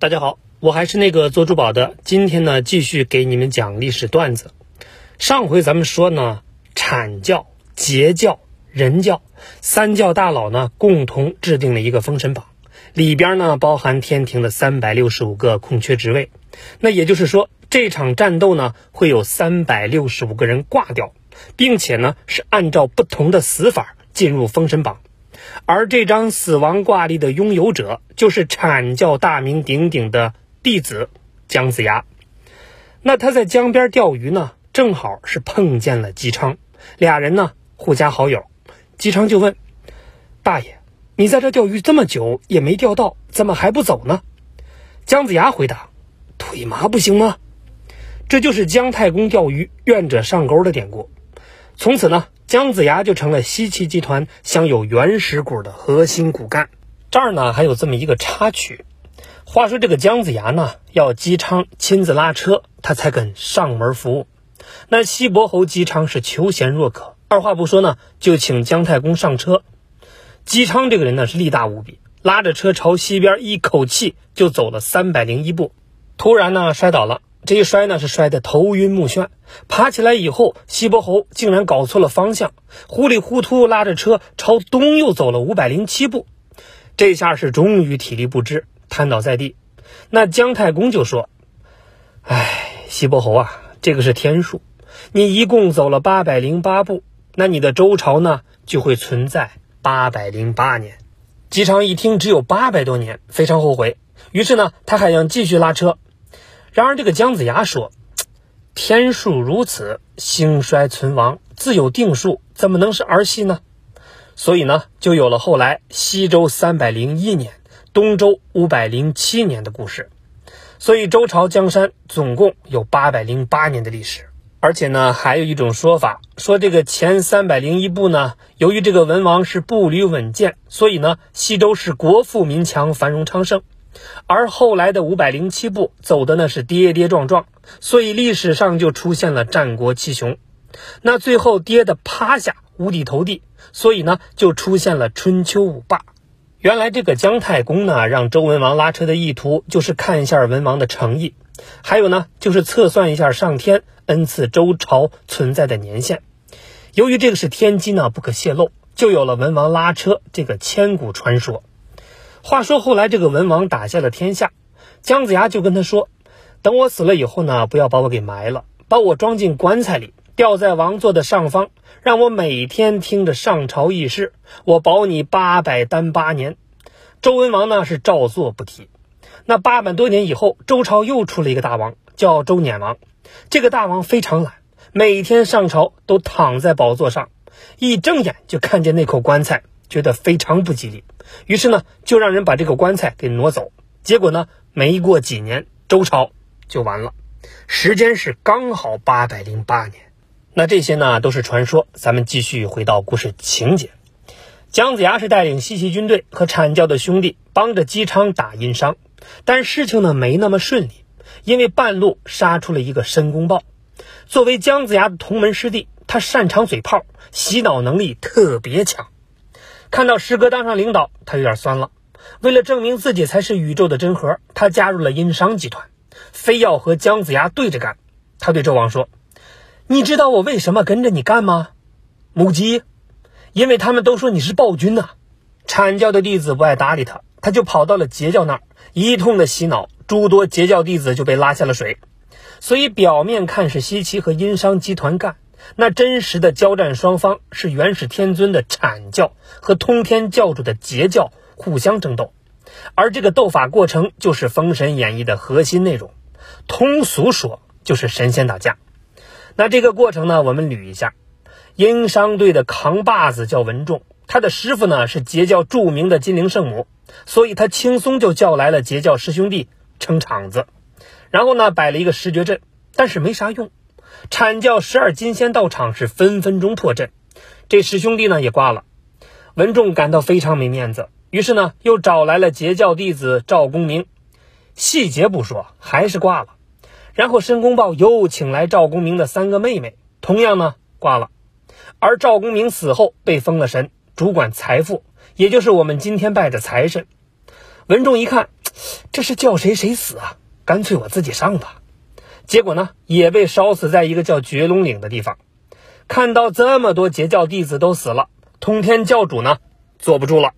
大家好，我还是那个做珠宝的。今天呢，继续给你们讲历史段子。上回咱们说呢，阐教、截教、人教三教大佬呢，共同制定了一个封神榜，里边呢包含天庭的三百六十五个空缺职位。那也就是说，这场战斗呢，会有三百六十五个人挂掉，并且呢，是按照不同的死法进入封神榜。而这张死亡挂历的拥有者，就是阐教大名鼎鼎的弟子姜子牙。那他在江边钓鱼呢，正好是碰见了姬昌，俩人呢互加好友。姬昌就问：“大爷，你在这钓鱼这么久也没钓到，怎么还不走呢？”姜子牙回答：“腿麻不行吗？”这就是姜太公钓鱼愿者上钩的典故。从此呢。姜子牙就成了西岐集团享有原始股的核心骨干。这儿呢还有这么一个插曲。话说这个姜子牙呢，要姬昌亲自拉车，他才肯上门服务。那西伯侯姬昌是求贤若渴，二话不说呢，就请姜太公上车。姬昌这个人呢是力大无比，拉着车朝西边一口气就走了三百零一步，突然呢摔倒了。这一摔呢，是摔得头晕目眩。爬起来以后，西伯侯竟然搞错了方向，糊里糊涂拉着车朝东又走了五百零七步。这下是终于体力不支，瘫倒在地。那姜太公就说：“哎，西伯侯啊，这个是天数，你一共走了八百零八步，那你的周朝呢就会存在八百零八年。”姬昌一听只有八百多年，非常后悔，于是呢，他还想继续拉车。然而，这个姜子牙说：“天数如此，兴衰存亡自有定数，怎么能是儿戏呢？”所以呢，就有了后来西周三百零一年、东周五百零七年的故事。所以，周朝江山总共有八百零八年的历史。而且呢，还有一种说法，说这个前三百零一部呢，由于这个文王是步履稳健，所以呢，西周是国富民强、繁荣昌盛。而后来的五百零七步走的呢是跌跌撞撞，所以历史上就出现了战国七雄。那最后跌的趴下，无底投地，所以呢就出现了春秋五霸。原来这个姜太公呢让周文王拉车的意图就是看一下文王的诚意，还有呢就是测算一下上天恩赐周朝存在的年限。由于这个是天机呢不可泄露，就有了文王拉车这个千古传说。话说后来，这个文王打下了天下，姜子牙就跟他说：“等我死了以后呢，不要把我给埋了，把我装进棺材里，吊在王座的上方，让我每天听着上朝议事，我保你八百单八年。”周文王呢是照做不提。那八百多年以后，周朝又出了一个大王，叫周辇王。这个大王非常懒，每天上朝都躺在宝座上，一睁眼就看见那口棺材。觉得非常不吉利，于是呢，就让人把这个棺材给挪走。结果呢，没过几年，周朝就完了。时间是刚好八百零八年。那这些呢，都是传说。咱们继续回到故事情节。姜子牙是带领西岐军队和阐教的兄弟，帮着姬昌打殷商，但事情呢没那么顺利，因为半路杀出了一个申公豹。作为姜子牙的同门师弟，他擅长嘴炮，洗脑能力特别强。看到师哥当上领导，他有点酸了。为了证明自己才是宇宙的真核，他加入了殷商集团，非要和姜子牙对着干。他对纣王说：“你知道我为什么跟着你干吗？”母鸡，因为他们都说你是暴君呐。阐教的弟子不爱搭理他，他就跑到了截教那儿，一通的洗脑，诸多截教弟子就被拉下了水。所以表面看是西岐和殷商集团干。那真实的交战双方是元始天尊的阐教和通天教主的截教互相争斗，而这个斗法过程就是《封神演义》的核心内容。通俗说就是神仙打架。那这个过程呢，我们捋一下：殷商队的扛把子叫文仲，他的师傅呢是截教著名的金陵圣母，所以他轻松就叫来了截教师兄弟撑场子，然后呢摆了一个十绝阵，但是没啥用。阐教十二金仙到场是分分钟破阵，这师兄弟呢也挂了。文仲感到非常没面子，于是呢又找来了截教弟子赵公明，细节不说，还是挂了。然后申公豹又请来赵公明的三个妹妹，同样呢挂了。而赵公明死后被封了神，主管财富，也就是我们今天拜的财神。文仲一看这是叫谁谁死啊？干脆我自己上吧。结果呢，也被烧死在一个叫绝龙岭的地方。看到这么多截教弟子都死了，通天教主呢，坐不住了。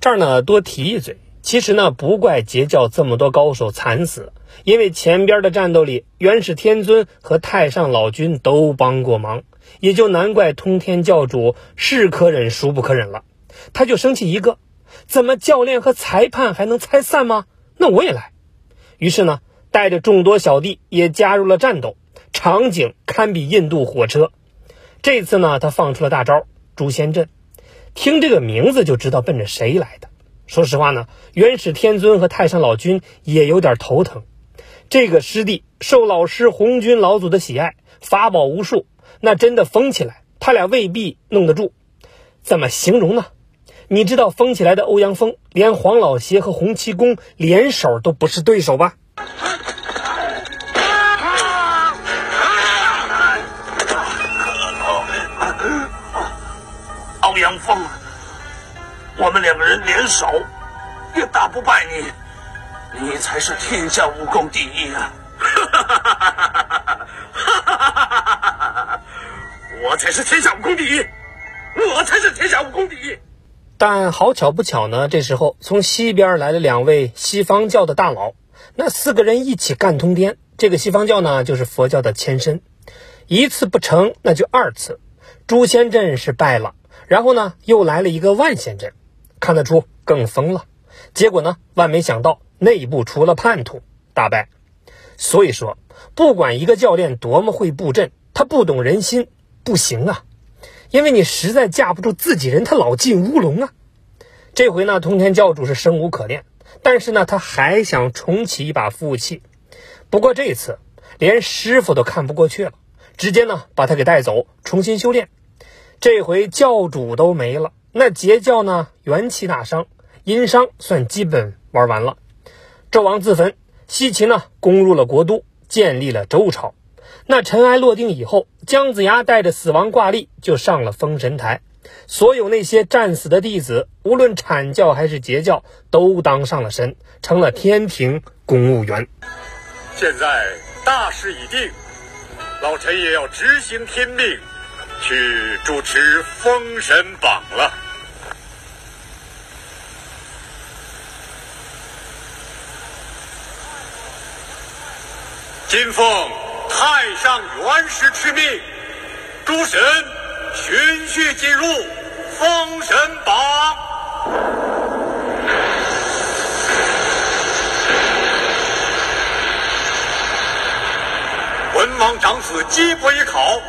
这儿呢，多提一嘴，其实呢，不怪截教这么多高手惨死，因为前边的战斗里，元始天尊和太上老君都帮过忙，也就难怪通天教主是可忍孰不可忍了。他就生气一个，怎么教练和裁判还能拆散吗？那我也来。于是呢，带着众多小弟也加入了战斗，场景堪比印度火车。这次呢，他放出了大招——诛仙阵。听这个名字就知道奔着谁来的。说实话呢，元始天尊和太上老君也有点头疼。这个师弟受老师红军老祖的喜爱，法宝无数，那真的疯起来，他俩未必弄得住。怎么形容呢？你知道疯起来的欧阳锋，连黄老邪和洪七公联手都不是对手吧？欧阳锋，我们两个人联手也打不败你，你才是天下武功第一啊！我才是天下武功第一，但好巧不巧呢，这时候从西边来了两位西方教的大佬，那四个人一起干通天。这个西方教呢，就是佛教的前身，一次不成，那就二次。诛仙阵是败了。然后呢，又来了一个万仙阵，看得出更疯了。结果呢，万没想到内部出了叛徒，大败。所以说，不管一个教练多么会布阵，他不懂人心不行啊，因为你实在架不住自己人，他老进乌龙啊。这回呢，通天教主是生无可恋，但是呢，他还想重启一把服务器。不过这次连师傅都看不过去了，直接呢把他给带走，重新修炼。这回教主都没了，那截教呢？元气大伤，殷商算基本玩完了。纣王自焚，西秦呢攻入了国都，建立了周朝。那尘埃落定以后，姜子牙带着死亡挂历就上了封神台，所有那些战死的弟子，无论阐教还是截教，都当上了神，成了天庭公务员。现在大势已定，老臣也要执行天命。去主持封神榜了。金凤太上元始敕命，诸神循序进入封神榜。文王长子姬伯以考。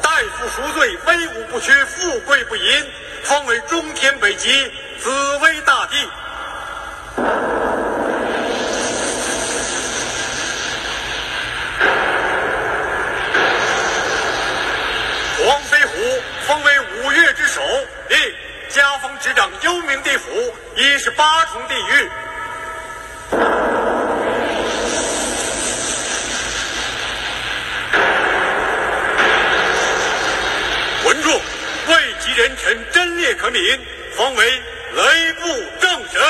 代父赎罪，威武不屈，富贵不淫，封为中天北极紫薇大帝。封为五岳之首，令加封执掌幽冥地府，一十八重地狱。人臣真烈可悯，封为雷部正神。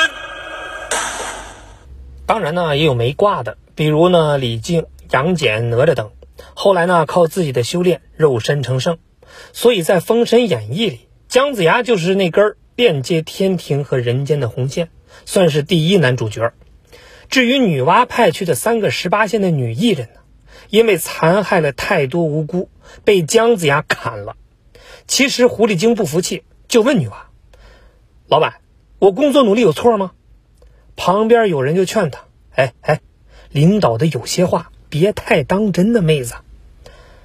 当然呢，也有没挂的，比如呢李靖、杨戬、哪吒等。后来呢，靠自己的修炼，肉身成圣。所以在《封神演义》里，姜子牙就是那根链接天庭和人间的红线，算是第一男主角。至于女娲派去的三个十八线的女艺人呢，因为残害了太多无辜，被姜子牙砍了。其实狐狸精不服气，就问女娲：“老板，我工作努力有错吗？”旁边有人就劝他：“哎哎，领导的有些话别太当真的，妹子。”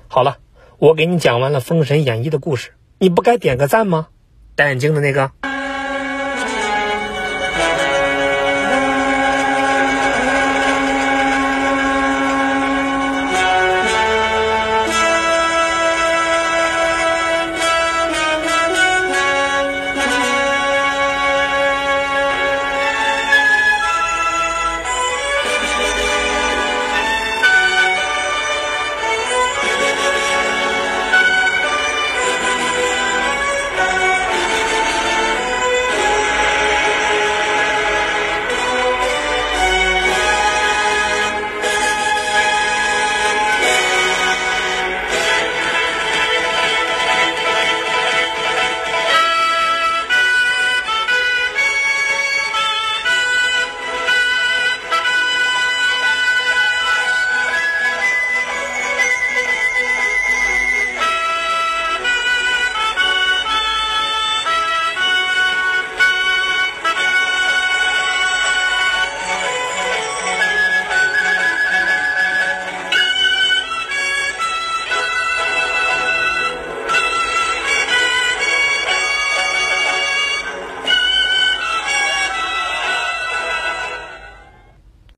好了，我给你讲完了《封神演义》的故事，你不该点个赞吗？戴眼镜的那个。